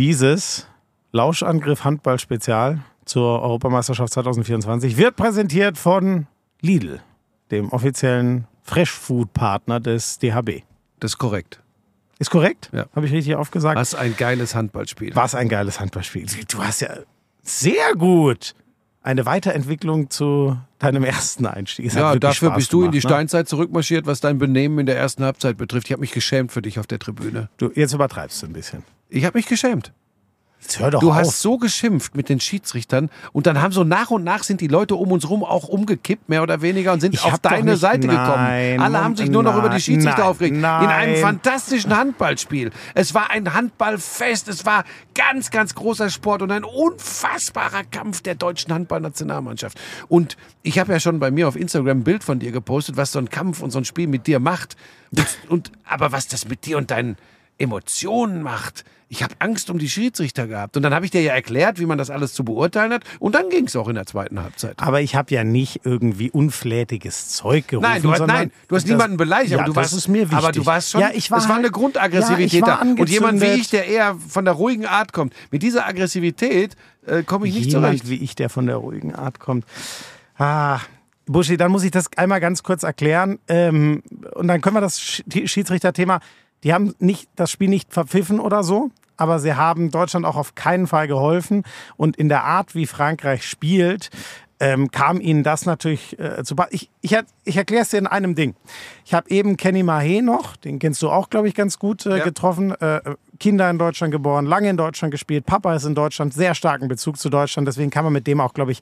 Dieses Lauschangriff Handball Spezial zur Europameisterschaft 2024 wird präsentiert von Lidl, dem offiziellen Freshfood-Partner des DHB. Das ist korrekt. Ist korrekt? Ja. Habe ich richtig aufgesagt? Was ein geiles Handballspiel. Was ein geiles Handballspiel. Du hast ja sehr gut eine Weiterentwicklung zu deinem ersten Einstieg. Es Ja, dafür Spaß bist du in die gemacht, ne? Steinzeit zurückmarschiert, was dein Benehmen in der ersten Halbzeit betrifft. Ich habe mich geschämt für dich auf der Tribüne. Du, jetzt übertreibst du ein bisschen. Ich habe mich geschämt. Jetzt hör doch Du auf. hast so geschimpft mit den Schiedsrichtern und dann haben so nach und nach sind die Leute um uns rum auch umgekippt, mehr oder weniger, und sind Ich auf deine nicht- Seite Nein, gekommen. Alle haben sich nur noch nein, über die Schiedsrichter nein, aufgeregt. In einem fantastischen Handballspiel. Es war ein Handballfest, es war ganz, ganz großer Sport und ein unfassbarer Kampf der deutschen Handballnationalmannschaft. Und ich habe ja schon bei mir auf Instagram ein Bild von dir gepostet, was so ein Kampf und so ein Spiel mit dir macht. Und, und, aber was das mit dir und deinen Emotionen macht. Ich habe Angst um die Schiedsrichter gehabt. Und dann habe ich dir ja erklärt, wie man das alles zu beurteilen hat. Und dann ging es auch in der zweiten Halbzeit. Aber ich habe ja nicht irgendwie unflätiges Zeug gerufen. Nein, du hast, nein, du hast das- niemanden beleidigt, Ja, aber du warst, ist mir wichtig. aber du warst schon, Ja, ich war es war eine halt- Grundaggressivität Ja, war da. Und jemand wie ich, der eher von der ruhigen Art kommt, mit dieser Aggressivität äh, komme ich nicht Jemand zurecht. wie ich, der von der ruhigen Art kommt. Ah, Buschi, dann muss ich das einmal ganz kurz erklären. Ähm, und dann können wir das Sch- Schiedsrichterthema, die haben nicht, das Spiel nicht verpfiffen oder so, aber sie haben Deutschland auch auf keinen Fall geholfen. Und in der Art, wie Frankreich spielt, ähm, kam ihnen das natürlich äh, zu. Ich, ich, ich erkläre es dir in einem Ding. Ich habe eben Kenny Mahé noch, den kennst du auch, glaube ich, ganz gut äh, Ja. getroffen. Äh, Kinder in Deutschland geboren, lange in Deutschland gespielt. Papa ist in Deutschland, sehr starken Bezug zu Deutschland. Deswegen kann man mit dem auch, glaube ich,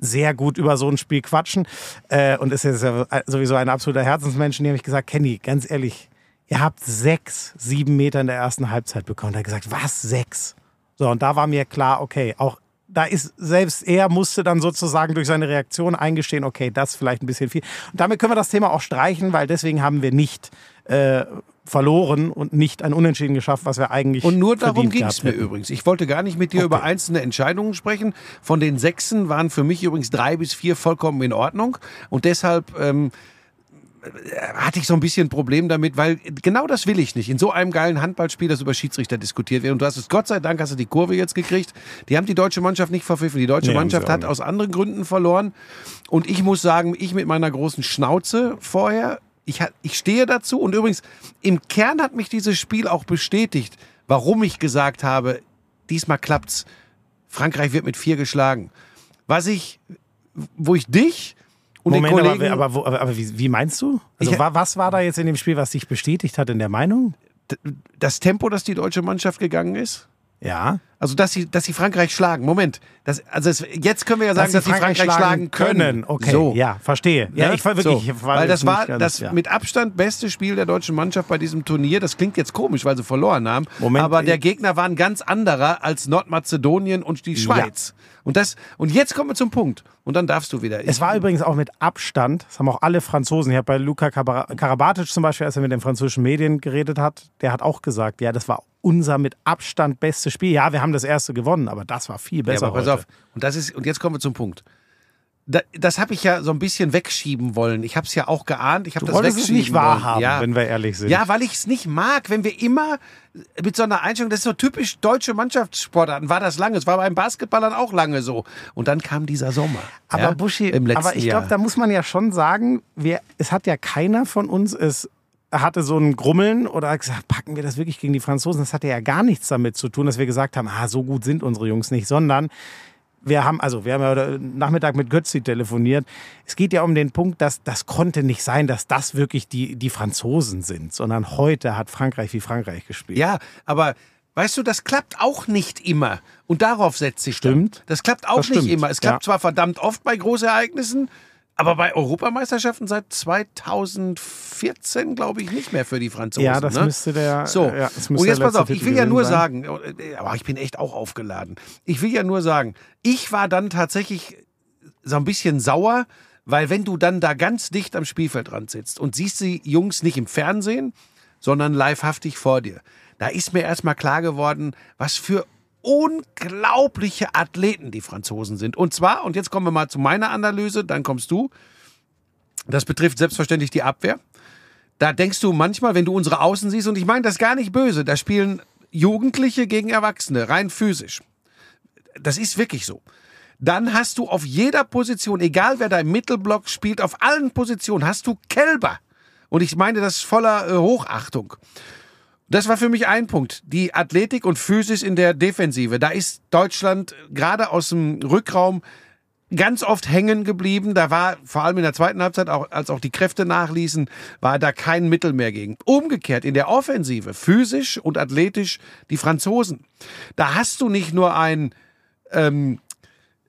sehr gut über so ein Spiel quatschen. Äh, und ist jetzt ja sowieso ein absoluter Herzensmensch. Die habe ich gesagt, Kenny, ganz ehrlich, ihr habt sechs, sieben Meter in der ersten Halbzeit bekommen. Da hat er gesagt, was, sechs? So, und da war mir klar, okay, auch da ist selbst er musste dann sozusagen durch seine Reaktion eingestehen, okay, das ist vielleicht ein bisschen viel. Und damit können wir das Thema auch streichen, weil deswegen haben wir nicht äh, verloren und nicht ein Unentschieden geschafft, was wir eigentlich Und nur darum ging es mir hätten. übrigens. Ich wollte gar nicht mit dir über einzelne Entscheidungen sprechen. Von den Sechsen waren für mich übrigens drei bis vier vollkommen in Ordnung. Und deshalb ähm, äh, hatte ich so ein bisschen ein Problem damit, weil genau das will ich nicht. In so einem geilen Handballspiel, das über Schiedsrichter diskutiert wird. Und du hast es, Gott sei Dank, hast du die Kurve jetzt gekriegt. Die haben die deutsche Mannschaft nicht verpfiffen. Die deutsche Nee, Mannschaft hat aus anderen Gründen verloren. Und ich muss sagen, ich mit meiner großen Schnauze vorher, ich, ich stehe dazu. Und übrigens, im Kern hat mich dieses Spiel auch bestätigt, warum ich gesagt habe, diesmal klappt's. Frankreich wird mit vier geschlagen. Was ich, wo ich dich und Moment, den Kollegen, aber, aber, wo- aber, aber wie, wie meinst du? Also Ich- wa- was war da jetzt in dem Spiel, was dich bestätigt hat in der Meinung? das Tempo, das die deutsche Mannschaft gegangen ist, Ja. Also dass sie, dass sie Frankreich schlagen. Moment, das, also es, jetzt können wir ja sagen, dass, sie Frankreich, schlagen können. Okay, So. ja, verstehe. Ja, ich war wirklich. So. war weil das war ganz- das ja. mit Abstand beste Spiel der deutschen Mannschaft bei diesem Turnier. Das klingt jetzt komisch, weil sie verloren haben. Moment, aber der Gegner war ein ganz anderer als Nordmazedonien und die Schweiz. Und, das, und jetzt kommen wir zum Punkt. Und dann darfst du wieder. Es war übrigens auch mit Abstand, das haben auch alle Franzosen, ich habe bei Luka Kara- Karabatic zum Beispiel, als er mit den französischen Medien geredet hat, der hat auch gesagt, ja, das war unser mit Abstand bestes Spiel. Ja, wir haben das erste gewonnen, aber das war viel Ja, besser. aber pass heute. auf. Und, das ist, und jetzt kommen wir zum Punkt. Da, das habe ich ja so ein bisschen wegschieben wollen. Ich habe es ja auch geahnt. Ich habe das wolltest es wegschieben nicht wahrhaben, wollen. Ja. wenn wir ehrlich sind. Ja, weil ich es nicht mag, wenn wir immer mit so einer Einstellung, das ist so typisch deutsche Mannschaftssportarten, war das lange. Es war beim Basketballern auch lange so. Und dann kam dieser Sommer. Aber ja, Buschi, im letzten aber ich glaube, da muss man ja schon sagen, wir, es hat ja keiner von uns es hatte so ein Grummeln oder hat gesagt, packen wir das wirklich gegen die Franzosen? Das hatte ja gar nichts damit zu tun, dass wir gesagt haben, ah, so gut sind unsere Jungs nicht, sondern wir haben, also wir haben ja Nachmittag mit Götzi telefoniert. Es geht ja um den Punkt, dass das konnte nicht sein, dass das wirklich die, die Franzosen sind, sondern heute hat Frankreich wie Frankreich gespielt. Ja, aber weißt du, das klappt auch nicht immer. Und darauf setzt sich Stimmt. Dann. Das klappt auch Das nicht stimmt. immer. Es klappt Ja. zwar verdammt oft bei Großereignissen, aber bei Europameisterschaften seit 2014 glaube ich nicht mehr für die Franzosen. Ja, das ne? müsste der. So, ja, das müsste und jetzt pass auf, ich will ja nur sein. sagen, äh, aber ich bin echt auch aufgeladen. Ich will ja nur sagen, ich war dann tatsächlich so ein bisschen sauer, weil wenn du dann da ganz dicht am Spielfeldrand sitzt und siehst die Jungs nicht im Fernsehen, sondern livehaftig vor dir, da ist mir erstmal klar geworden, was für unglaubliche Athleten die Franzosen sind. Und zwar, und jetzt kommen wir mal zu meiner Analyse, dann kommst du, das betrifft selbstverständlich die Abwehr. Da denkst du manchmal, wenn du unsere Außen siehst, und ich meine das gar nicht böse, da spielen Jugendliche gegen Erwachsene, rein physisch. Das ist wirklich so. Dann hast du auf jeder Position, egal wer da im Mittelblock spielt, auf allen Positionen hast du Kälber. Und ich meine das voller äh, Hochachtung. Das war für mich ein Punkt. Die Athletik und Physis in der Defensive. Da ist Deutschland gerade aus dem Rückraum ganz oft hängen geblieben. Da war vor allem in der zweiten Halbzeit, auch, als auch die Kräfte nachließen, war da kein Mittel mehr gegen. Umgekehrt in der Offensive, physisch und athletisch die Franzosen. Da hast du nicht nur ein ähm,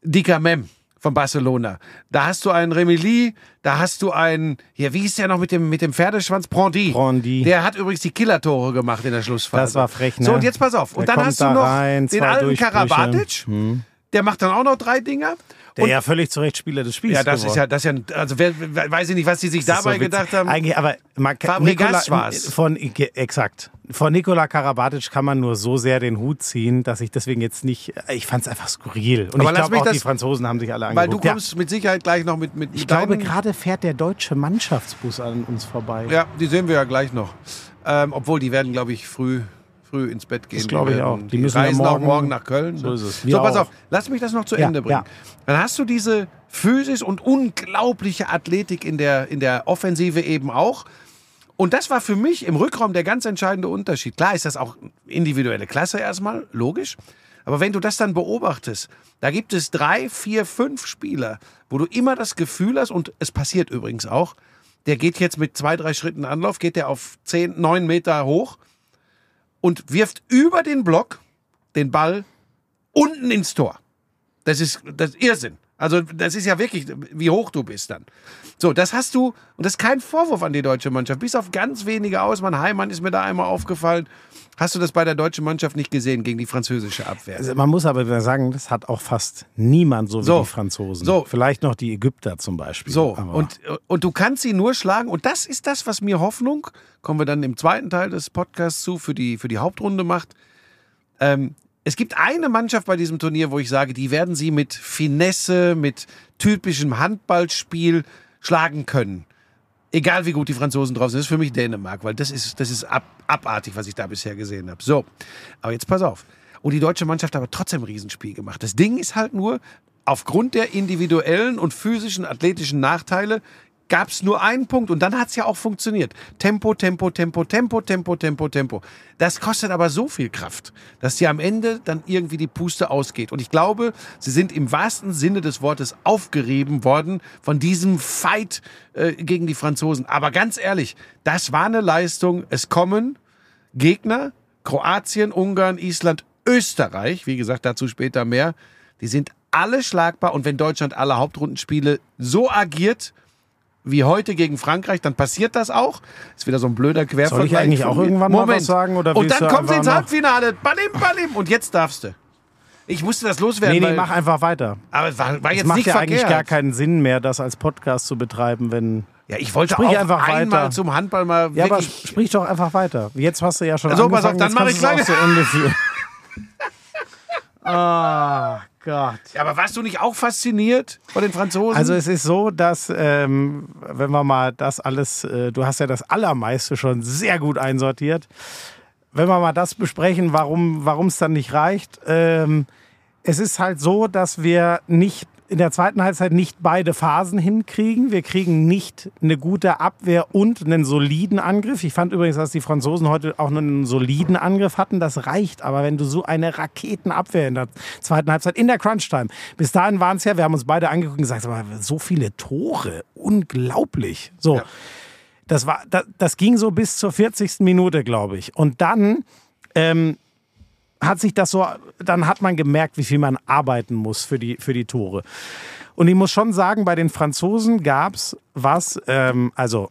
Dicamem von Barcelona. Da hast du einen Remili, da hast du einen, ja, wie hieß der noch mit dem, mit dem Pferdeschwanz? Brandy. Brandy. Der hat übrigens die Killertore gemacht in der Schlussphase. Das war frech, ne? So, und jetzt pass auf. Und Der dann hast du da noch rein, den alten. Karabatic. Der macht dann auch noch drei Dinger. Der ja völlig zu Recht Spieler des Spiels Ja, das geworden. ist ja, das ist ja, also wer, weiß ich nicht, was die sich Das dabei so gedacht haben. Eigentlich, aber man kann, Fabregas Nikola- war's. Von, exakt. Von Nikola Karabatic kann man nur so sehr den Hut ziehen, dass ich deswegen jetzt nicht, ich fand es einfach skurril. Und Aber ich glaube auch das- die Franzosen haben sich alle Weil angeguckt. du kommst mit Sicherheit gleich noch mit, mit ja. Ich glaube, gerade fährt der deutsche Mannschaftsbus an uns vorbei. Ja, die sehen wir ja gleich noch. Ähm, obwohl, die werden, glaube ich, früh, früh ins Bett gehen. Das glaube ich Die auch. Die Die, müssen ja reisen auch morgen- morgen nach Köln. So ist es. So, pass auch. auf, lass mich das noch zu Ja, Ende bringen. ja. Dann hast du diese Physis und unglaubliche Athletik in der, in der Offensive eben auch. Und das war für mich im Rückraum der ganz entscheidende Unterschied. Klar ist das auch individuelle Klasse erstmal, logisch. Aber wenn du das dann beobachtest, da gibt es drei, vier, fünf Spieler, wo du immer das Gefühl hast, und es passiert übrigens auch, der geht jetzt mit zwei, drei Schritten Anlauf, geht der auf zehn, neun Meter hoch und wirft über den Block den Ball unten ins Tor. Das ist, das ist Irrsinn. Also das ist ja wirklich, wie hoch du bist dann. So, das hast du, und das ist kein Vorwurf an die deutsche Mannschaft, bis auf ganz wenige Ausmann. Heimann ist mir da einmal aufgefallen. Hast du das bei der deutschen Mannschaft nicht gesehen gegen die französische Abwehr? Also man muss aber sagen, das hat auch fast niemand so wie So. die Franzosen. So. Vielleicht noch die Ägypter zum Beispiel. So, Aber und, und du kannst sie nur schlagen. Und das ist das, was mir Hoffnung, kommen wir dann im zweiten Teil des Podcasts zu, für die, für die Hauptrunde macht. Ähm, es gibt eine Mannschaft bei diesem Turnier, wo ich sage, die werden sie mit Finesse, mit typischem Handballspiel schlagen können. Egal wie gut die Franzosen drauf sind, das ist für mich Dänemark, weil das ist, das ist ab, abartig, was ich da bisher gesehen habe. So, aber jetzt pass auf. Und die deutsche Mannschaft hat aber trotzdem ein Riesenspiel gemacht. Das Ding ist halt nur, aufgrund der individuellen und physischen, athletischen Nachteile gab es nur einen Punkt und dann hat es ja auch funktioniert. Tempo, Tempo, Tempo, Tempo, Tempo, Tempo, Tempo. Das kostet aber so viel Kraft, dass dir am Ende dann irgendwie die Puste ausgeht. Und ich glaube, sie sind im wahrsten Sinne des Wortes aufgerieben worden von diesem Fight äh, gegen die Franzosen. Aber ganz ehrlich, das war eine Leistung. Es kommen Gegner, Kroatien, Ungarn, Island, Österreich, wie gesagt, dazu später mehr, die sind alle schlagbar und wenn Deutschland alle Hauptrundenspiele so agiert wie heute gegen Frankreich, dann passiert das auch. Ist wieder so ein blöder Quervergleich. Soll ich eigentlich auch irgendwann mal Moment. was sagen, oder und dann du kommen sie ins Halbfinale. Balim, balim. Und jetzt darfst du. Ich musste das loswerden. nee, nee, mach einfach weiter. aber es war, war Es jetzt macht nicht ja verkehrt. eigentlich gar keinen Sinn mehr, das als Podcast zu betreiben, wenn. ja, ich wollte Sprich auch einfach einmal weiter. zum Handball mal Ja, aber sprich doch einfach weiter. Jetzt hast du ja schon So, pass angefangen, auf, dann jetzt mach kannst ich du Ah, Gott. Ja, aber warst du nicht auch fasziniert von den Franzosen? Also es ist so, dass ähm, wenn wir mal das alles, äh, du hast ja das Allermeiste schon sehr gut einsortiert. Wenn wir mal das besprechen, warum warum es dann nicht reicht. Ähm, es ist halt so, dass wir nicht in der zweiten Halbzeit nicht beide Phasen hinkriegen. Wir kriegen nicht eine gute Abwehr und einen soliden Angriff. Ich fand übrigens, dass die Franzosen heute auch nur einen soliden Angriff hatten. Das reicht aber, wenn du so eine Raketenabwehr in der zweiten Halbzeit, in der Crunch-Time. Bis dahin waren es ja, wir haben uns beide angeguckt und gesagt, aber so viele Tore, unglaublich. So. Ja. Das, war, das, das ging so bis zur 40. Minute, glaube ich. Und dann ähm, hat sich das so, dann hat man gemerkt, wie viel man arbeiten muss für die, für die Tore. Und ich muss schon sagen, bei den Franzosen gab es was, ähm, also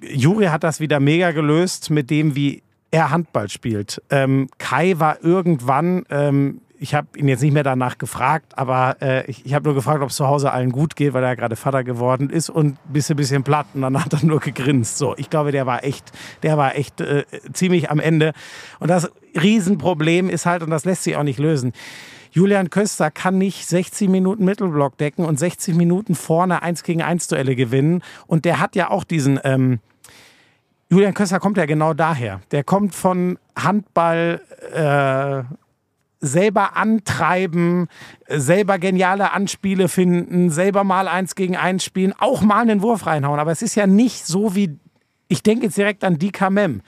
Juri hat das wieder mega gelöst mit dem, wie er Handball spielt. Ähm, Kai war irgendwann, ähm, ich habe ihn jetzt nicht mehr danach gefragt, aber äh, ich, ich habe nur gefragt, ob es zu Hause allen gut geht, weil er gerade Vater geworden ist und ein bisschen, bisschen platt und dann hat er nur gegrinst. So, ich glaube, der war echt, der war echt äh, ziemlich am Ende. Und das Riesenproblem ist halt, und das lässt sich auch nicht lösen, Julian Köster kann nicht 60 Minuten Mittelblock decken und 60 Minuten vorne 1 gegen 1 Duelle gewinnen. Und der hat ja auch diesen, ähm, Julian Köster kommt ja genau daher. Der kommt von Handball, äh, selber antreiben, selber geniale Anspiele finden, selber mal eins gegen eins spielen, auch mal einen Wurf reinhauen. Aber es ist ja nicht so wie, ich denke jetzt direkt an Dika Mem.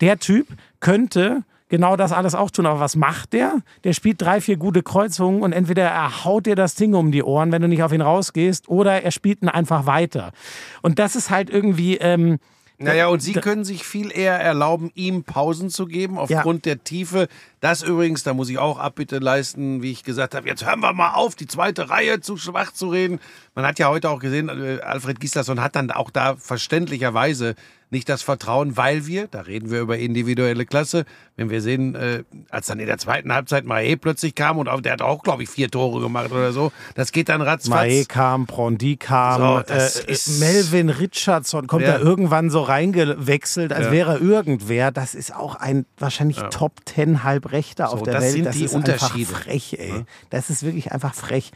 Der Typ könnte genau das alles auch tun. Aber was macht der? Der spielt drei, vier gute Kreuzungen und entweder er haut dir das Ding um die Ohren, wenn du nicht auf ihn rausgehst, oder er spielt ihn einfach weiter. Und das ist halt irgendwie. Ähm, naja, und Sie können sich viel eher erlauben, ihm Pausen zu geben, aufgrund ja. der Tiefe. Das übrigens, da muss ich auch Abbitte leisten, wie ich gesagt habe, jetzt hören wir mal auf, die zweite Reihe zu schwach zu reden. Man hat ja heute auch gesehen, äh, Alfred Gislason hat dann auch da verständlicherweise nicht das Vertrauen, weil wir, da reden wir über individuelle Klasse, wenn wir sehen, äh, als dann in der zweiten Halbzeit Mae plötzlich kam und auch, der hat auch, glaube ich, vier Tore gemacht oder so, das geht dann ratzfatz. Mae kam, Prondi kam, so, äh, äh Melvin Richardson kommt ja. da irgendwann so reingewechselt, als ja. wäre er irgendwer. Das ist auch ein wahrscheinlich ja. Top-10-Halb Sprech da so, der das Welt. Sind das die ist Unterschiede. einfach frech, ey. Hm? Das ist wirklich einfach frech.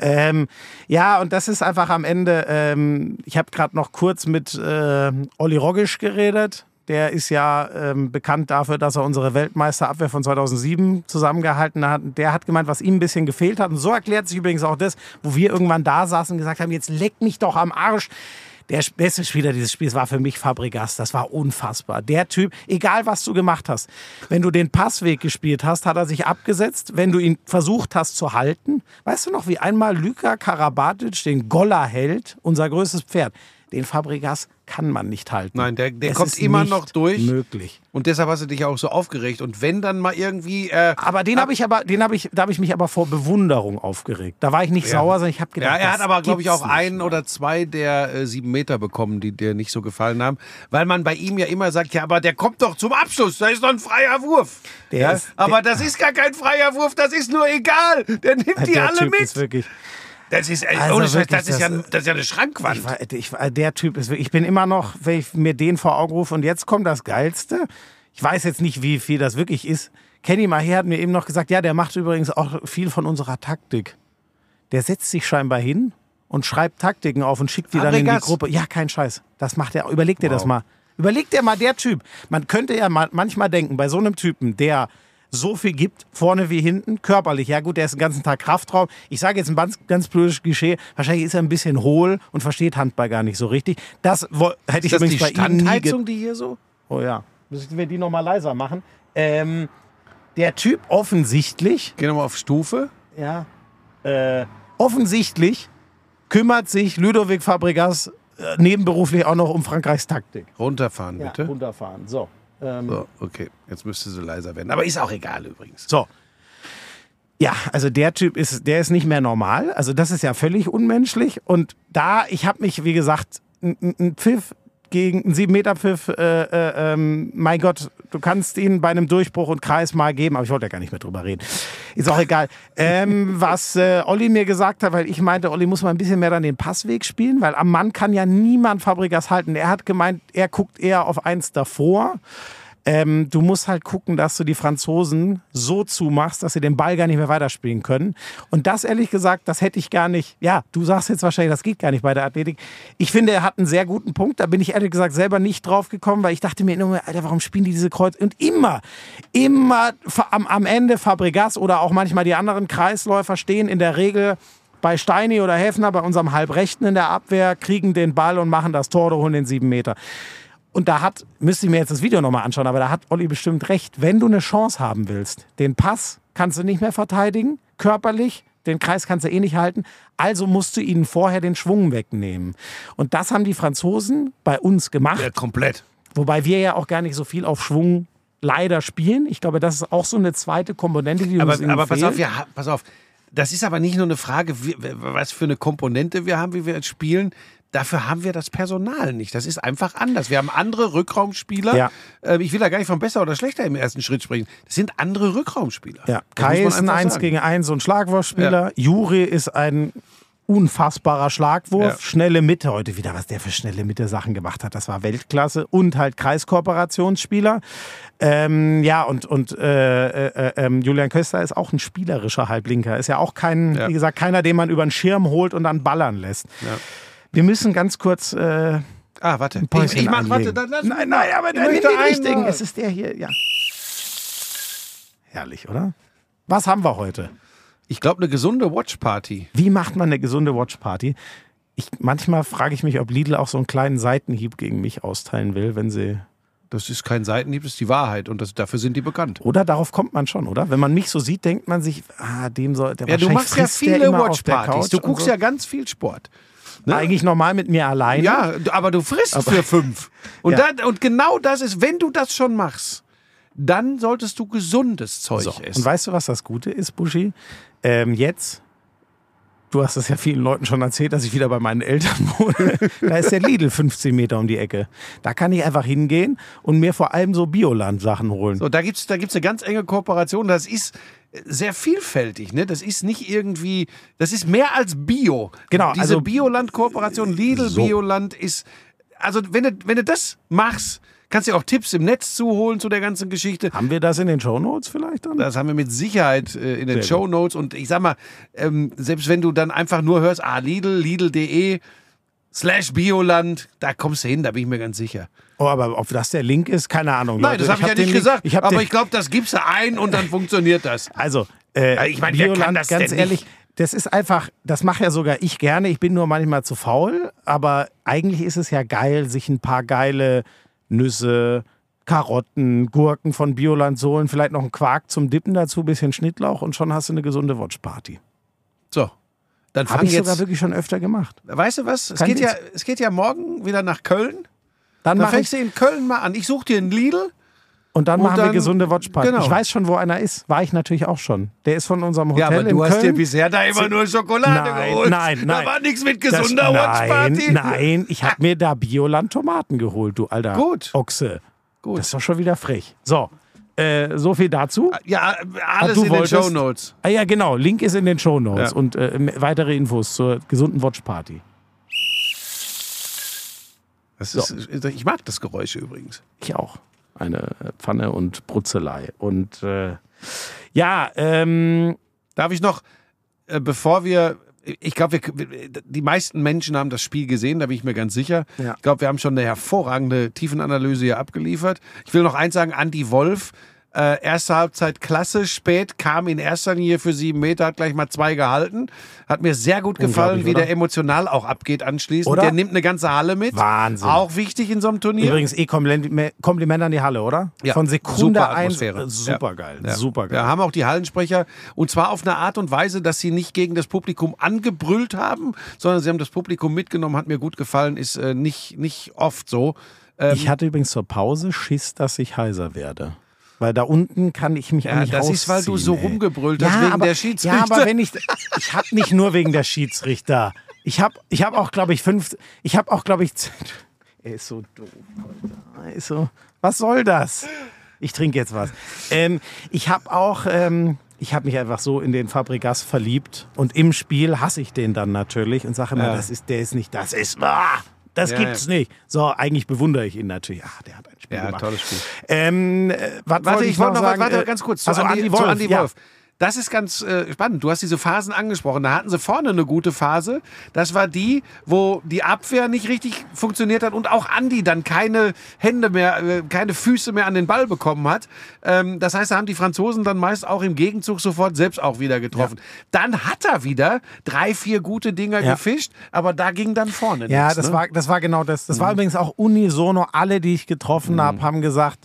Ähm, ja, und das ist einfach am Ende. Ähm, ich habe gerade noch kurz mit äh, Olli Rogisch geredet. Der ist ja ähm, bekannt dafür, dass er unsere Weltmeisterabwehr von 2007 zusammengehalten hat. Der hat gemeint, was ihm ein bisschen gefehlt hat. Und so erklärt sich übrigens auch das, wo wir irgendwann da saßen und gesagt haben, jetzt leck mich doch am Arsch. Der beste Spieler dieses Spiels war für mich Fabregas. Das war unfassbar. Der Typ, egal was du gemacht hast, wenn du den Passweg gespielt hast, hat er sich abgesetzt. Wenn du ihn versucht hast zu halten, weißt du noch, wie einmal Luka Karabatic den Goller hält, unser größtes Pferd den Fabregas kann man nicht halten. Nein, der, der kommt immer noch durch. Möglich. Und deshalb hast du dich auch so aufgeregt. Und wenn dann mal irgendwie. Äh, aber den habe ich aber, den habe ich, da habe ich mich aber vor Bewunderung aufgeregt. Da war ich nicht ja. sauer, sondern ich habe gedacht. Ja, er hat aber, glaube ich, auch einen oder zwei der äh, sieben Meter bekommen, die dir nicht so gefallen haben. Weil man bei ihm ja immer sagt, ja, aber der kommt doch zum Abschluss. Da ist doch ein freier Wurf. Der ja? ist, aber das ist gar kein freier Wurf, das ist nur egal. Der nimmt die alle typ mit. Ist wirklich, das ist, also ohne Scheiß, das, ist ja, das ist ja eine Schrankwand. Ich, ich, der Typ ist ich bin immer noch, wenn ich mir den vor Augen rufe und jetzt kommt das Geilste. Ich weiß jetzt nicht, wie viel das wirklich ist. Kenny Maher hat mir eben noch gesagt, ja, der macht übrigens auch viel von unserer Taktik. Der setzt sich scheinbar hin und schreibt Taktiken auf und schickt die dann in die Gruppe. Ja, kein Scheiß. Das macht er. Überleg dir wow. das mal. Überleg dir mal, der Typ. Man könnte ja manchmal denken, bei so einem Typen, der so viel gibt, vorne wie hinten, körperlich. Ja gut, der ist den ganzen Tag Kraftraum. Ich sage jetzt ein ganz, ganz blödes Klischee, wahrscheinlich ist er ein bisschen hohl und versteht Handball gar nicht so richtig. Das hätte ich das die bei Standheizung, die hier so? Oh ja, müssen wir die nochmal leiser machen. Ähm, der Typ offensichtlich... Geh nochmal auf Stufe. Ja. Äh, offensichtlich kümmert sich Ludovic Fabregas äh, nebenberuflich auch noch um Frankreichs Taktik. Runterfahren, bitte. Ja, runterfahren, so. Ähm, so, okay. Jetzt müsste sie leiser werden. Aber ist auch egal übrigens. So. Ja, also der Typ ist, der ist nicht mehr normal. Also das ist ja völlig unmenschlich. Und da, ich habe mich, wie gesagt, ein Pfiff gegen einen 7-Meter-Pfiff, äh, äh, ähm, mein Gott, du kannst ihn bei einem Durchbruch und Kreis mal geben, aber ich wollte ja gar nicht mehr drüber reden. Ist auch egal. Ähm, was äh, Olli mir gesagt hat, weil ich meinte, Olli muss mal ein bisschen mehr dann den Passweg spielen, weil am Mann kann ja niemand Fabrikas halten. Er hat gemeint, er guckt eher auf eins davor. Ähm, du musst halt gucken, dass du die Franzosen so zumachst, dass sie den Ball gar nicht mehr weiterspielen können. Und das ehrlich gesagt, das hätte ich gar nicht. Ja, du sagst jetzt wahrscheinlich, das geht gar nicht bei der Athletik. Ich finde, er hat einen sehr guten Punkt. Da bin ich ehrlich gesagt selber nicht drauf gekommen, weil ich dachte mir immer, Alter, warum spielen die diese Kreuz? Und immer, immer am, am Ende Fabregas oder auch manchmal die anderen Kreisläufer stehen in der Regel bei Steini oder Häfner, bei unserem Halbrechten in der Abwehr, kriegen den Ball und machen das Tor oder holen den sieben Meter. Und da hat, müsste ich mir jetzt das Video nochmal anschauen, aber da hat Olli bestimmt recht. Wenn du eine Chance haben willst, den Pass kannst du nicht mehr verteidigen, körperlich, den Kreis kannst du eh nicht halten. Also musst du ihnen vorher den Schwung wegnehmen. Und das haben die Franzosen bei uns gemacht. Ja, komplett. Wobei wir ja auch gar nicht so viel auf Schwung leider spielen. Ich glaube, das ist auch so eine zweite Komponente, die aber, uns Aber pass auf, ja, pass auf. Das ist aber nicht nur eine Frage, was für eine Komponente wir haben, wie wir jetzt spielen. Dafür haben wir das Personal nicht. Das ist einfach anders. Wir haben andere Rückraumspieler. Ja. Äh, ich will da gar nicht von besser oder schlechter im ersten Schritt sprechen. Das sind andere Rückraumspieler. Ja. Kai ist ein 1 gegen 1 und Schlagwurfspieler. Ja. Juri ist ein unfassbarer Schlagwurf, ja. schnelle Mitte. Heute wieder, was der für schnelle Mitte Sachen gemacht hat, das war Weltklasse. Und halt Kreiskooperationsspieler. Ähm, ja, und, und äh, äh, äh, Julian Köster ist auch ein spielerischer Halblinker. Ist ja auch kein, ja. wie gesagt, keiner, den man über den Schirm holt und dann ballern lässt. Ja. Wir müssen ganz kurz äh, Ah, warte. Ich, Päuschen ich mach, warte, dann lass Nein, nein, aber dann möchte nicht richtigen. Es ist der hier, ja. Herrlich, oder? Was haben wir heute? Ich glaube, eine gesunde Watchparty. Wie macht man eine gesunde Watchparty? Ich, manchmal frage ich mich, ob Lidl auch so einen kleinen Seitenhieb gegen mich austeilen will, wenn sie. Das ist kein Seitenhieb, das ist die Wahrheit und das, dafür sind die bekannt. Oder darauf kommt man schon, oder? Wenn man mich so sieht, denkt man sich, ah, dem soll der Ja, du machst ja viele Watchpartys. Du guckst so. ja ganz viel Sport. Ne? eigentlich normal mit mir alleine. Ja, aber du frisst für fünf. Und, Ja. dann, und genau das ist, wenn du das schon machst, dann solltest du gesundes Zeug So. essen. Und weißt du, was das Gute ist, Buschi? Ähm, jetzt, du hast es ja vielen Leuten schon erzählt, dass ich wieder bei meinen Eltern wohne. da ist der Lidl 15 Meter um die Ecke. Da kann ich einfach hingehen und mir vor allem so Bioland-Sachen holen. So, da gibt's da gibt's eine ganz enge Kooperation. Das ist sehr vielfältig. Ne? Das ist nicht irgendwie, das ist mehr als Bio. Genau, Diese also- Bioland-Kooperation, Lidl, So. Bioland ist, also wenn du, wenn du das machst, kannst du dir auch Tipps im Netz zuholen zu der ganzen Geschichte. Haben wir das in den Shownotes vielleicht dann? Das haben wir mit Sicherheit äh, in den. Show Notes. Und ich sag mal, ähm, selbst wenn du dann einfach nur hörst, ah, Lidl, Lidl.de slash Bioland, da kommst du hin, da bin ich mir ganz sicher. Oh, aber ob das der Link ist, keine Ahnung. Nein, Leute. das habe ich, ja hab nicht den Link- gesagt. Ich aber ich glaube, das gibst du ein und dann funktioniert das. Also, äh, ich meine, wer kann Bioland, das ganz ehrlich, nicht? das ist einfach, das mache ja sogar ich gerne. Ich bin nur manchmal zu faul, aber eigentlich ist es ja geil, sich ein paar geile Nüsse, Karotten, Gurken von Bioland zu holen, vielleicht noch einen Quark zum Dippen dazu, bisschen Schnittlauch und schon hast du eine gesunde Watchparty. So. Dann Habe ich sogar jetzt. wirklich schon öfter gemacht. Weißt du was? Es Kann geht, ja, es geht ja morgen wieder nach Köln. Dann Dann fängst ich du in Köln mal an. Ich suche dir einen Lidl. und dann und machen wir dann- gesunde Watchparty. genau. Ich weiß schon, wo einer ist. War ich natürlich auch schon. Der ist von unserem Hotel Ja, aber in du hast dir Köln. bisher da immer nur Schokolade Nein, geholt. nein, nein. Da war nichts mit Das- gesunder Watchparty. Nein, nein, ich habe mir da Bioland Tomaten geholt, du alter Gut. Ochse. Gut. Das ist doch schon wieder frech. So, äh, so viel dazu. Ja, alles in wolltest- den Show Notes. Ah, ja, genau. Link ist in den Shownotes Ja. und äh, weitere Infos zur gesunden Watchparty. Das ist, Ich mag das Geräusch übrigens. Ich auch. Eine Pfanne und Brutzelei. Und äh, ja, ähm, Darf ich noch, äh, bevor wir, ich glaube, die meisten Menschen haben das Spiel gesehen, da bin ich mir ganz sicher. Ja. Ich glaube, wir haben schon eine hervorragende Tiefenanalyse hier abgeliefert. Ich will noch eins sagen, Andy Wolf, äh, erste Halbzeit klasse, spät kam in erster Linie für sieben Meter, hat gleich mal zwei gehalten. Hat mir sehr gut gefallen, wie oder? der emotional auch abgeht anschließend. Oder? Der nimmt eine ganze Halle mit. Wahnsinn. Auch wichtig in so einem Turnier. übrigens eh Kompliment, Kompliment an die Halle, oder? Ja, Von Sekunde super eins. Atmosphäre. äh, Super geil. Ja. Super geil. Wir haben auch die Hallensprecher und zwar auf eine Art und Weise, dass sie nicht gegen das Publikum angebrüllt haben, sondern sie haben das Publikum mitgenommen, hat mir gut gefallen, ist äh, nicht, nicht oft so. Ähm, Ich hatte übrigens zur Pause Schiss, dass ich heiser werde. Weil da unten kann ich mich Ja, nicht das ist, weil du so rumgebrüllt hast wegen aber, der Schiedsrichter. Ja, aber wenn ich, ich habe nicht nur wegen der Schiedsrichter. Ich habe, ich habe auch, glaube ich, fünf, ich habe auch, glaube ich, er ist so doof. Alter. Er ist so, was soll das? Ich trinke jetzt was. Ähm, ich habe auch, ähm, ich habe mich einfach so in den Fabregas verliebt und im Spiel hasse ich den dann natürlich und sage immer, Ja. das ist, der ist nicht, das ist wahr. Das Ja, gibt's nicht. So, eigentlich bewundere ich ihn natürlich. Ach, der hat Spiel Ja, gemacht. tolles Spiel. Ähm, äh, was Warte, ich wollte noch sagen? warte, ganz kurz zu also Andi, Andi zu Wolf. Andi ja. Das ist ganz äh, spannend. Du hast diese Phasen angesprochen. Da hatten sie vorne eine gute Phase. Das war die, wo die Abwehr nicht richtig funktioniert hat und auch Andi dann keine Hände mehr, äh, keine Füße mehr an den Ball bekommen hat. Ähm, das heißt, da haben die Franzosen dann meist auch im Gegenzug sofort selbst auch wieder getroffen. Dann hat er wieder drei, vier gute Dinger Ja. gefischt, aber da ging dann vorne Ja, nichts. das, ne? war, das war genau das. Das war übrigens auch unisono. Alle, die ich getroffen habe, haben gesagt,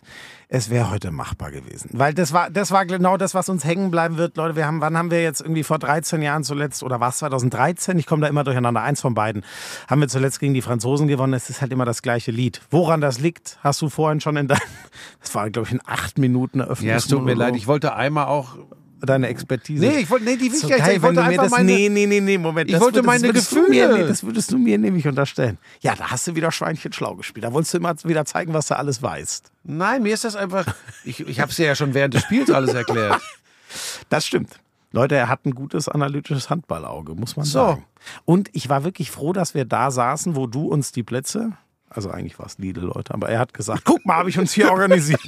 es wäre heute machbar gewesen. Weil das war, das war genau das, was uns hängen bleiben wird. Leute, wir haben, wann haben wir jetzt irgendwie vor 13 Jahren zuletzt, oder war es 2013? Ich komme da immer durcheinander. Eins von beiden. Haben wir zuletzt gegen die Franzosen gewonnen. Es ist halt immer das gleiche Lied. Woran das liegt, hast du vorhin schon in deinem, das war, glaube ich, in acht Minuten Eröffnung. ja, es tut mir leid. Ich wollte einmal auch. Deine Expertise. Nee, ich wollte, nee, die so Wichtigkeit, geil, ich wenn wollte du mir einfach das, meine. nee, nee, nee, nee, Moment. Ich das wollte das meine würdest du Mir, Gefühle. nee, das würdest du mir nämlich unterstellen. Ja, da hast du wieder Schweinchen schlau gespielt. Da wolltest du immer wieder zeigen, was du alles weißt. Nein, mir ist das einfach. Ich, ich habe es ja schon während des Spiels alles erklärt. Das stimmt. Leute, er hat ein gutes analytisches Handballauge, muss man So. sagen. Und ich war wirklich froh, dass wir da saßen, wo du uns die Plätze, also eigentlich war es Lidl, Leute, aber er hat gesagt, guck mal, habe ich uns hier organisiert.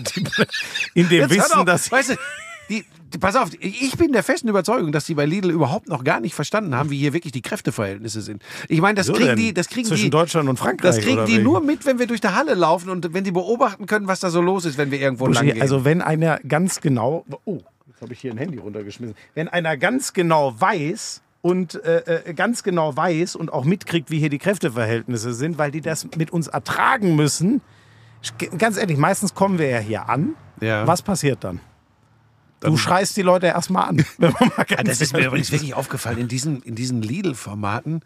In dem Jetzt Wissen, doch, dass weißt du, die, die, pass auf, ich bin der festen Überzeugung, dass die bei Lidl überhaupt noch gar nicht verstanden haben, wie hier wirklich die Kräfteverhältnisse sind. Ich meine, das So kriegen denn? die, das kriegen Zwischen die, Deutschland und Frankreich. das kriegen die wie? nur mit, wenn wir durch die Halle laufen und wenn die beobachten können, was da so los ist, wenn wir irgendwo Buschi, gehen. also wenn einer ganz genau, oh, jetzt habe ich hier ein Handy runtergeschmissen. Wenn einer ganz genau weiß und äh, äh, ganz genau weiß und auch mitkriegt, wie hier die Kräfteverhältnisse sind, weil die das mit uns ertragen müssen. Ganz ehrlich, meistens kommen wir ja hier an. Ja. Was passiert dann? Du schreist die Leute erstmal an. Das ist mir übrigens wirklich aufgefallen. In diesen, in diesen Lidl-Formaten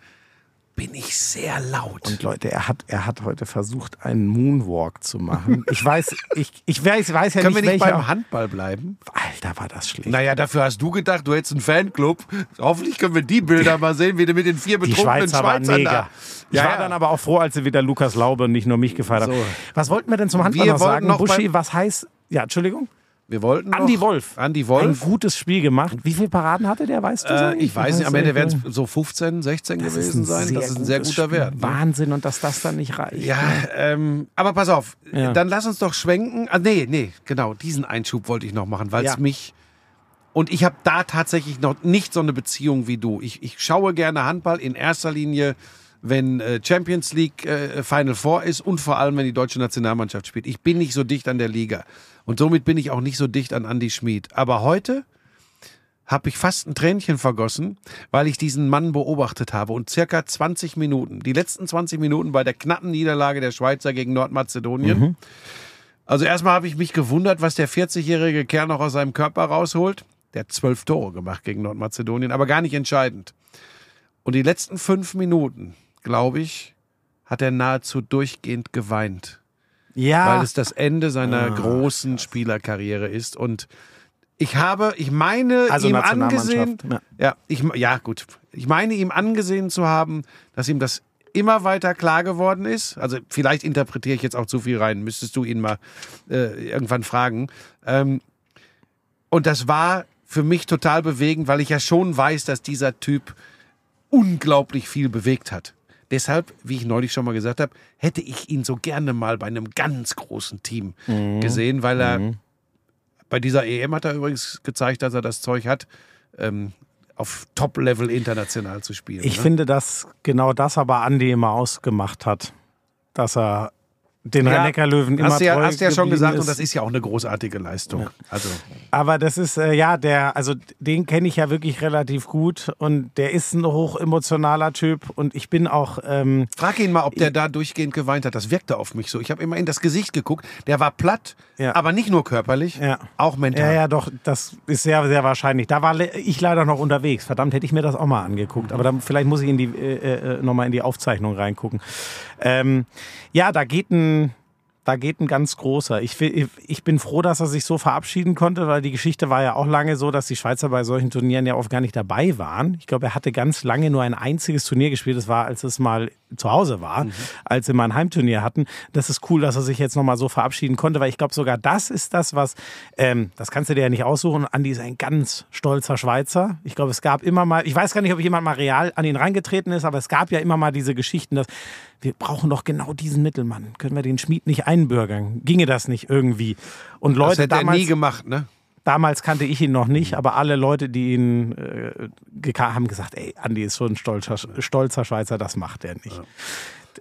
bin ich sehr laut. Und Leute, er hat, er hat heute versucht, einen Moonwalk zu machen. Ich weiß, ich, ich weiß, weiß ja Können wir nicht, nicht welcher. beim Handball bleiben? Alter, war das schlecht. Naja, dafür hast du gedacht, du hättest einen Fanclub. Hoffentlich können wir die Bilder mal sehen, wie du mit den vier betrunkenen Schweizer waren Schweizern mega. da. Ich war dann aber auch froh, als sie wieder Lukas Laube und nicht nur mich gefeiert haben. So. Was wollten wir denn zum Handball Wir noch sagen? noch Buschi, was heißt... Ja, Entschuldigung. Wir wollten noch, Andi Wolf. Ein Wolf. gutes Spiel gemacht. Wie viele Paraden hatte der, weißt du? Äh, ich weiß nicht, am Ende werden es so 15, 16 das gewesen sein. das ist ein sehr guter Spiel. Wert. ne? Wahnsinn und dass das dann nicht reicht. Ja, ähm, aber pass auf, Ja. dann lass uns doch schwenken. Ah, nee, nee, genau, diesen Einschub wollte ich noch machen, weil es Ja. mich. Und ich habe da tatsächlich noch nicht so eine Beziehung wie du. Ich, ich schaue gerne Handball in erster Linie, wenn äh, Champions League äh, Final Four ist und vor allem, wenn die deutsche Nationalmannschaft spielt. Ich bin nicht so dicht an der Liga. Und somit bin ich auch nicht so dicht an Andy Schmid. Aber heute habe ich fast ein Tränchen vergossen, weil ich diesen Mann beobachtet habe und circa 20 Minuten, die letzten 20 Minuten bei der knappen Niederlage der Schweizer gegen Nordmazedonien. Also erstmal habe ich mich gewundert, was der 40-jährige Kerl noch aus seinem Körper rausholt. Der hat zwölf Tore gemacht gegen Nordmazedonien, aber gar nicht entscheidend. Und die letzten fünf Minuten, glaube ich, hat er nahezu durchgehend geweint Ja. weil es das Ende seiner großen Spielerkarriere ist. Und ich habe, ich meine, Also ihm angesehen, ja. ja. ich, ja gut, ich meine ihm angesehen zu haben, dass ihm das immer weiter klar geworden ist. Also vielleicht interpretiere ich jetzt auch zu viel rein, müsstest du ihn mal äh, irgendwann fragen. Ähm, und das war für mich total bewegend, weil ich ja schon weiß, dass dieser Typ unglaublich viel bewegt hat. Deshalb, wie ich neulich schon mal gesagt habe, hätte ich ihn so gerne mal bei einem ganz großen Team gesehen, weil er bei dieser EM hat er übrigens gezeigt, dass er das Zeug hat, ähm, auf Top-Level international zu spielen. Ich ne? finde, dass genau das aber Andi immer ausgemacht hat. Dass er den Ja, Rhein-Neckar-Löwen immer hast du ja, hast du ja schon gesagt, ist. und das ist ja auch eine großartige Leistung. Also, Aber das ist, äh, ja, der, also den kenne ich ja wirklich relativ gut und der ist ein hochemotionaler Typ und ich bin auch, ähm, frag ihn mal, ob der da durchgehend geweint hat. Das wirkte auf mich so. Ich habe immer in das Gesicht geguckt. Der war platt, Ja. aber nicht nur körperlich, Ja. auch mental. ja, ja, doch, das ist sehr, sehr wahrscheinlich. Da war ich leider noch unterwegs. Verdammt, hätte ich mir das auch mal angeguckt. Aber dann, vielleicht muss ich in die, äh, äh, nochmal in die Aufzeichnung reingucken. Ähm, ja, da geht ein, da geht ein ganz großer. Ich, ich bin froh, dass er sich so verabschieden konnte, weil die Geschichte war ja auch lange so, dass die Schweizer bei solchen Turnieren ja oft gar nicht dabei waren. Ich glaube, er hatte ganz lange nur ein einziges Turnier gespielt. Das war, als es mal zu Hause war, als sie mal ein Heimturnier hatten. Das ist cool, dass er sich jetzt nochmal so verabschieden konnte, weil ich glaube, sogar das ist das, was, ähm, das kannst du dir ja nicht aussuchen. Andi ist ein ganz stolzer Schweizer. Ich glaube, es gab immer mal, ich weiß gar nicht, ob jemand mal real an ihn reingetreten ist, aber es gab ja immer mal diese Geschichten, dass wir brauchen doch genau diesen Mittelmann. Können wir den Schmied nicht einbürgern? Ginge das nicht irgendwie? Und das Leute hätte er damals, nie gemacht, ne? Damals kannte ich ihn noch nicht, aber alle Leute, die ihn äh, haben gesagt, ey, Andi ist so ein stolzer, stolzer Schweizer, das macht er nicht.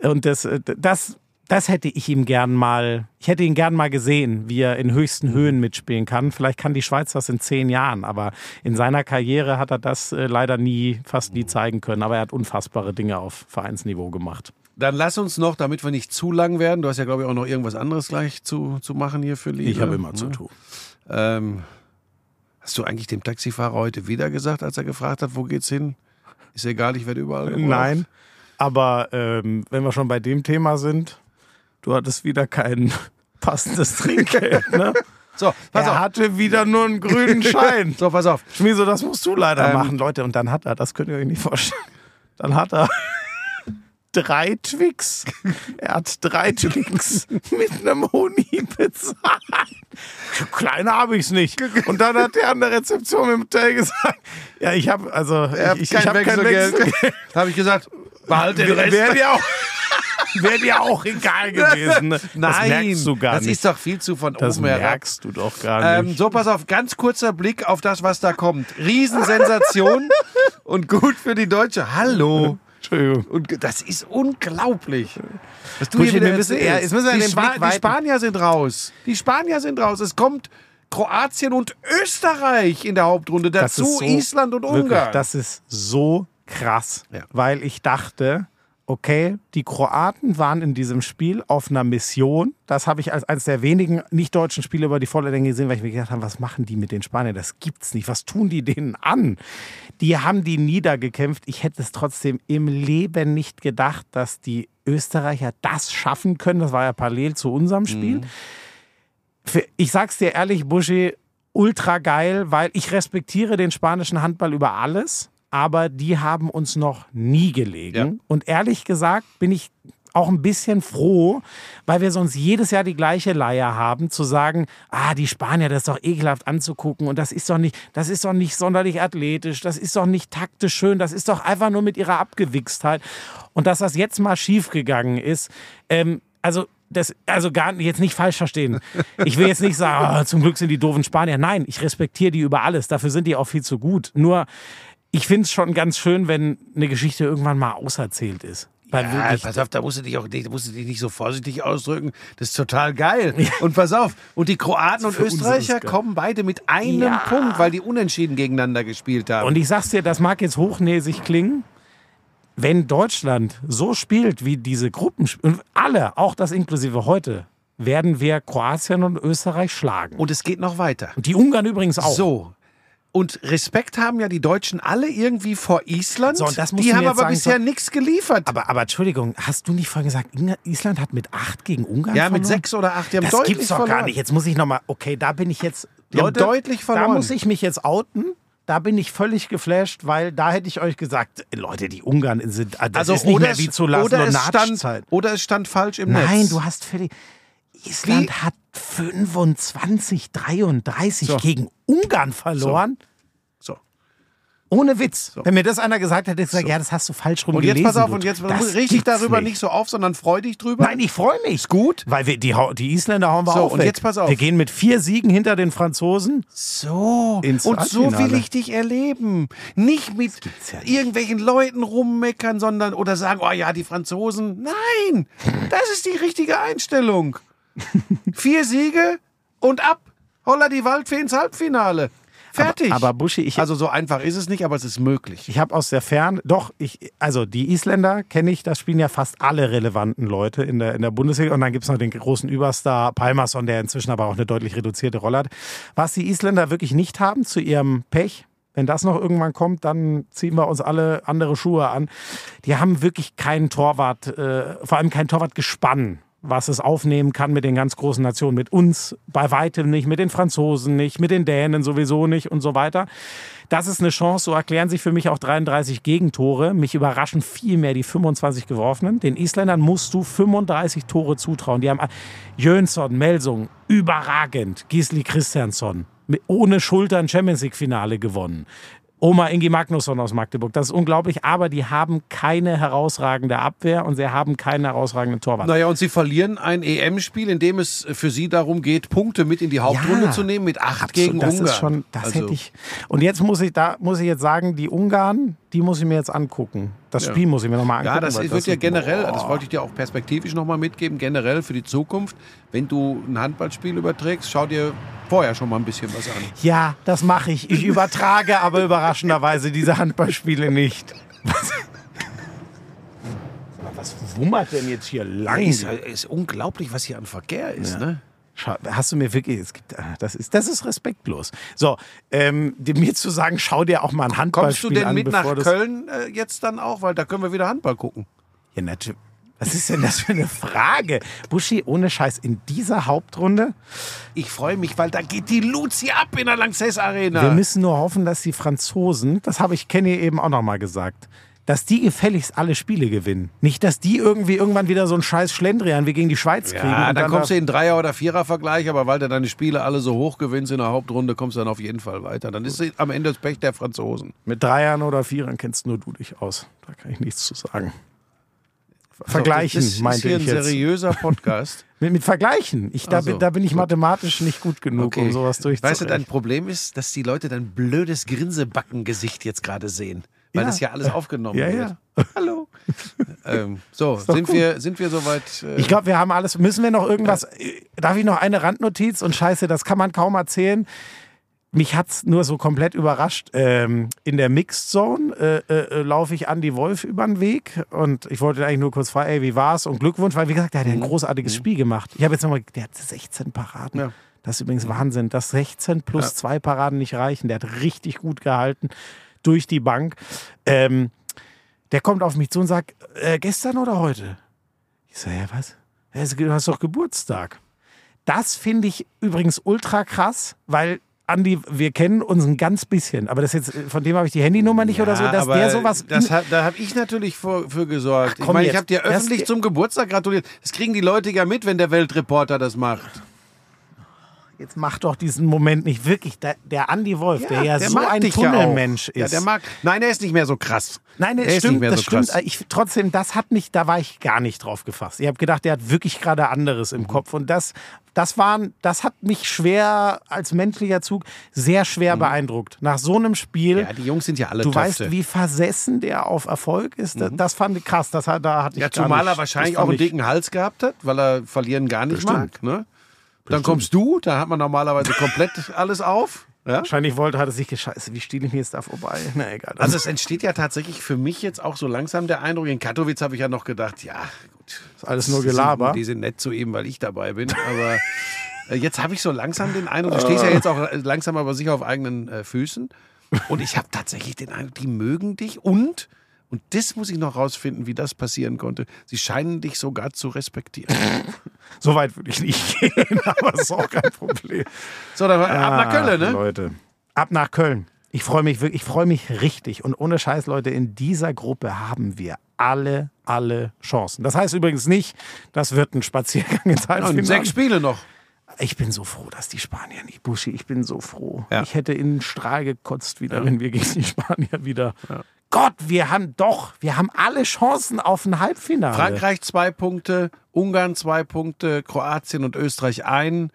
Und das, äh, das, das hätte ich ihm gern mal, ich hätte ihn gern mal gesehen, wie er in höchsten Höhen mitspielen kann. Vielleicht kann die Schweiz das in zehn Jahren, aber in seiner Karriere hat er das äh, leider nie, fast nie zeigen können. Aber er hat unfassbare Dinge auf Vereinsniveau gemacht. Dann lass uns noch, damit wir nicht zu lang werden, du hast ja, glaube ich, auch noch irgendwas anderes gleich zu, zu machen hier für Lidl. Ich habe immer zu ne? tun. Ähm, hast du eigentlich dem Taxifahrer heute wieder gesagt, als er gefragt hat, wo geht's hin? Ist egal, ich werde überall gebraucht. Nein, aber ähm, wenn wir schon bei dem Thema sind, du hattest wieder kein passendes Trinkgeld, ne? So, pass er auf. hatte wieder nur einen grünen Schein. So, pass auf. Schmieso, das musst du leider Ähm, machen, Leute. Und dann hat er, das könnt ihr euch nicht vorstellen, dann hat er drei Twix. Er hat drei Twix mit einem Honig bezahlt. Kleiner habe ich es nicht. Und dann hat der an der Rezeption im Hotel gesagt, ja, ich habe also Er ich, kein ich hab Wechselgeld. habe ich gesagt, behalte den Rest. Wäre ja auch dir auch egal gewesen. Ne? Nein, das merkst du gar das nicht. ist doch viel zu von das oben herab. merkst du doch gar Ähm, nicht. so, pass auf, ganz kurzer Blick auf das, was da kommt. Riesensensation und gut für die Deutsche. Hallo. Entschuldigung. Und das ist unglaublich. Was du hier wieder wir müssen- erzählst. ja, jetzt müssen wir die, den Spa Blick die. Spanier sind raus. Die Spanier sind raus. Es kommt Kroatien und Österreich in der Hauptrunde. Dazu so- Island und Wirklich, Ungarn. das ist so krass, Ja. weil ich dachte, okay, die Kroaten waren in diesem Spiel auf einer Mission. Das habe ich als eines der wenigen nicht-deutschen Spiele über die volle Länge gesehen, weil ich mir gedacht habe, was machen die mit den Spaniern? Das gibt's nicht. Was tun die denen an? Die haben die niedergekämpft. Ich hätte es trotzdem im Leben nicht gedacht, dass die Österreicher das schaffen können. Das war ja parallel zu unserem Spiel. Für, ich sag's dir ehrlich, Buschi, ultra geil, weil ich respektiere den spanischen Handball über alles, aber die haben uns noch nie gelegen. Ja. Und ehrlich gesagt bin ich auch ein bisschen froh, weil wir sonst jedes Jahr die gleiche Leier haben, zu sagen, ah, die Spanier, das ist doch ekelhaft anzugucken und das ist doch nicht, das ist doch nicht sonderlich athletisch, das ist doch nicht taktisch schön, das ist doch einfach nur mit ihrer Abgewichstheit. Und dass das jetzt mal schiefgegangen ist, ähm, also das, also gar nicht, jetzt nicht falsch verstehen. Ich will jetzt nicht sagen, ah, zum Glück sind die doofen Spanier. Nein, ich respektiere die über alles. Dafür sind die auch viel zu gut. Nur, ich finde es schon ganz schön, wenn eine Geschichte irgendwann mal auserzählt ist. Ja, pass auf, da musst du dich auch nicht, musst du dich nicht so vorsichtig ausdrücken. Das ist total geil. Und pass auf, und die Kroaten und Österreicher kommen beide mit einem Ja. Punkt, weil die unentschieden gegeneinander gespielt haben. Und ich sag's dir, das mag jetzt hochnäsig klingen. Wenn Deutschland so spielt wie diese Gruppen, und alle, auch das inklusive heute, werden wir Kroatien und Österreich schlagen. Und es geht noch weiter. Und die Ungarn übrigens auch. So. Und Respekt haben ja die Deutschen alle irgendwie vor Island. So, und das musst die haben aber jetzt bisher sagen, nichts geliefert. Aber, aber Entschuldigung, hast du nicht vorhin gesagt, Island hat mit acht gegen Ungarn ja, verloren? mit sechs oder acht. Die haben Das deutlich gibt's doch verloren. gar nicht. Jetzt muss ich nochmal, okay, da bin ich jetzt, Die Leute, deutlich da verloren. muss ich mich jetzt outen. Da bin ich völlig geflasht, weil da hätte ich euch gesagt, Leute, die Ungarn sind, das Also ist nicht oder mehr es- wie zu oder es, stand, oder es stand falsch im Nein, Netz. du hast völlig, Island hat 25, 33 So. gegen Ungarn verloren. So. Ohne Witz. Wenn mir das einer gesagt hätte, hätte ich gesagt, So. ja, das hast du falsch rum Und jetzt gelesen. pass auf, und jetzt dich gibt's darüber nicht. nicht so auf, sondern freu dich drüber. Nein, ich freue mich. Ist gut. Weil wir, die, die Isländer hauen wir So, auch und weg. jetzt pass auf. Wir gehen mit vier Siegen hinter den Franzosen. So. Ins und so will ich dich erleben. Nicht mit ja nicht. irgendwelchen Leuten rummeckern, sondern oder sagen, oh ja, die Franzosen. Nein, das ist die richtige Einstellung. Vier Siege und ab. Holla die Waldfee ins Halbfinale. Fertig. Aber, aber Buschi, ich, also so einfach ist es nicht, aber es ist möglich. ich habe aus der Ferne, doch, ich, also die Isländer kenne ich, das spielen ja fast alle relevanten Leute in der, in der Bundesliga. Und dann gibt es noch den großen Überstar Palmerson, der inzwischen aber auch eine deutlich reduzierte Rolle hat. Was die Isländer wirklich nicht haben zu ihrem Pech, wenn das noch irgendwann kommt, dann ziehen wir uns alle andere Schuhe an. Die haben wirklich keinen Torwart, äh, vor allem kein Torwartgespann, was es aufnehmen kann mit den ganz großen Nationen. Mit uns bei weitem nicht, mit den Franzosen nicht, mit den Dänen sowieso nicht und so weiter. Das ist eine Chance, so erklären sich für mich auch 33 Gegentore. Mich überraschen viel mehr die 25 geworfenen. Den Isländern musst du 35 Tore zutrauen. Die haben Jönsson, Melsung, überragend. Gisli Christiansson, ohne Schultern Champions League Finale gewonnen. Oma Ingi Magnusson aus Magdeburg. Das ist unglaublich, aber die haben keine herausragende Abwehr und sie haben keinen herausragenden Torwart. Naja, und sie verlieren ein EM-Spiel, in dem es für sie darum geht, Punkte mit in die Hauptrunde Ja. zu nehmen, mit acht gegen das Ungarn. Ist schon, das Also, hätte ich. Und jetzt muss ich da muss ich jetzt sagen, die Ungarn, die muss ich mir jetzt angucken. Das Ja. Spiel muss ich mir nochmal angucken. Ja, das wird ja ist- generell, Boah. das wollte ich dir auch perspektivisch nochmal mitgeben, generell für die Zukunft. Wenn du ein Handballspiel überträgst, schau dir vorher schon mal ein bisschen was an. Ja, das mache ich. Ich übertrage aber überraschenderweise diese Handballspiele nicht. Was, was wummert denn jetzt hier lang? Ist, ist unglaublich, was hier an Verkehr ist, ne? Schau, hast du mir wirklich, es gibt, ah, das ist, das ist respektlos. So, ähm, mir zu sagen, schau dir auch mal ein Kommst Handballspiel du denn an, mit nach Köln äh, jetzt dann auch? Weil da können wir wieder Handball gucken. Ja, natürlich. Was ist denn das für eine Frage? Buschi, ohne Scheiß, in dieser Hauptrunde? Ich freue mich, weil da geht die Luzi ab in der Lanxess Arena. Wir müssen nur hoffen, dass die Franzosen, das habe ich Kenny eben auch noch mal gesagt, dass die gefälligst alle Spiele gewinnen. Nicht, dass die irgendwie irgendwann wieder so einen scheiß Schlendrian wie gegen die Schweiz kriegen. ja, und dann kommst du in Dreier- oder Vierer-Vergleich, aber weil du deine Spiele alle so hoch gewinnst in der Hauptrunde, kommst du dann auf jeden Fall weiter. Dann ist am Ende das Pech der Franzosen. Mit Dreiern oder Vierern kennst nur du dich aus. Da kann ich nichts zu sagen. Vergleichen, das ist meinte hier ich ein jetzt. seriöser Podcast. Mit, mit Vergleichen. Ich, da, Ach so, bin, da bin ich mathematisch nicht gut genug, um sowas durchzurechnen. Weißt du, dein Problem ist, dass die Leute dein blödes Grinsebackengesicht jetzt gerade sehen. Weil Ja. das ja alles aufgenommen Ja, wird. ja. Hallo. ähm, so, sind gut. wir, sind wir soweit? Äh, Ich glaube, wir haben alles. Müssen wir noch irgendwas. äh, Darf ich noch eine Randnotiz? Und scheiße, das kann man kaum erzählen. Mich hat es nur so komplett überrascht. Ähm, in der Mixed Zone äh, äh, laufe ich Andy Wolf über den Weg und ich wollte eigentlich nur kurz fragen, ey, wie war's? Und Glückwunsch, weil wie gesagt, der hat ja ein großartiges Spiel gemacht. Ich habe jetzt nochmal, der hat 16 Paraden. Ja. Das ist übrigens Wahnsinn, dass 16 plus zwei Paraden nicht reichen. Der hat richtig gut gehalten durch die Bank. Ähm, der kommt auf mich zu und sagt, äh, gestern oder heute? Ich so, ja, was? Ja, Du hast doch Geburtstag. Das finde ich übrigens ultra krass, weil Andi, wir kennen uns ein ganz bisschen, aber das jetzt, von dem habe ich die Handynummer nicht oder so, dass der sowas. Das hat, da habe ich natürlich für, für gesorgt. Ach, ich meine, ich habe dir Das- öffentlich zum Geburtstag gratuliert. Das kriegen die Leute ja mit, wenn der Weltreporter das macht. Jetzt mach doch diesen Moment nicht wirklich. Der, der Andi Wolf, der ja der so ein dich ja. Tunnelmensch ist. Ja, der mag. Nein, er ist nicht mehr so krass. Nein, Er das ist stimmt, nicht mehr das so stimmt. krass. Ich, trotzdem, das hat mich, da war ich gar nicht drauf gefasst. Ich habe gedacht, der hat wirklich gerade anderes Mhm. im Kopf. Und das, das, waren, das hat mich schwer, als menschlicher Zug, sehr schwer beeindruckt. Nach so einem Spiel, Mhm. Ja, die Jungs sind ja alle du Töfte. weißt, wie versessen der auf Erfolg ist. Das, das fand ich krass. Das, hat- da Mhm. Ja, zumal er wahrscheinlich auch einen dicken Hals gehabt hat, weil er verlieren gar nicht Bestimmt. mag. Ne? Dann kommst du, da hat man normalerweise komplett alles auf. Ja? Wahrscheinlich wollte, hat er sich gescheiße, wie stehe ich mir jetzt da vorbei? Na egal. Also es entsteht ja tatsächlich für mich jetzt auch so langsam der Eindruck, in Katowice habe ich ja noch gedacht, ja gut. ist alles nur die sind- Gelaber. Die sind nett zu ihm, weil ich dabei bin. Aber äh, jetzt habe ich so langsam den Eindruck, du stehst ja jetzt auch äh, langsam aber sicher auf eigenen äh, Füßen. Und ich habe tatsächlich den Eindruck, die mögen dich und, und das muss ich noch rausfinden, wie das passieren konnte, sie scheinen dich sogar zu respektieren. so weit würde ich nicht gehen, aber ist auch kein Problem. So, dann ab nach Köln, ne? Leute. Ab nach Köln. Ich freue mich wirklich, ich freue mich richtig. Und ohne Scheiß, Leute, in dieser Gruppe haben wir alle, alle Chancen. Das heißt übrigens nicht, das wird ein Spaziergang ins Und Halbfinale. sechs Spiele noch. Ich bin so froh, dass die Spanier nicht, Buschi, ich bin so froh. Ja. Ich hätte in den Strahl gekotzt wieder, wenn wir gegen die Spanier wieder. Gott, wir haben doch, wir haben alle Chancen auf ein Halbfinale. Frankreich zwei Punkte, Ungarn zwei Punkte, Kroatien und Österreich ein.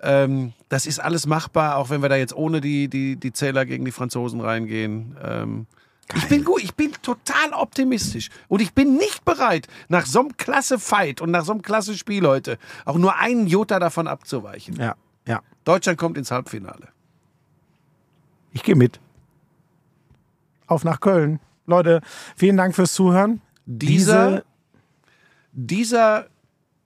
Ähm, das ist alles machbar, auch wenn wir da jetzt ohne die, die, die Zähler gegen die Franzosen reingehen. Ähm, ich bin gut, ich bin total optimistisch. Und ich bin nicht bereit, nach so einem klasse Fight und nach so einem klasse Spiel heute auch nur einen Jota davon abzuweichen. Ja, ja. Deutschland kommt ins Halbfinale. Ich gehe mit. Auf nach Köln. Leute, vielen Dank fürs Zuhören. Dieser, dieser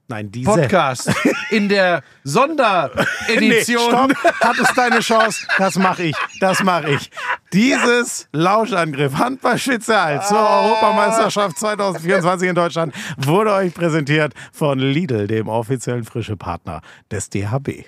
nein, diese. Podcast in der Nee, Sonderedition. stopp, hattest deine Chance. Das mache ich. Das mache ich. Dieses Lauschangriff Handballspitze zur Europameisterschaft 2024 in Deutschland wurde euch präsentiert von Lidl, dem offiziellen frische Partner des DHB.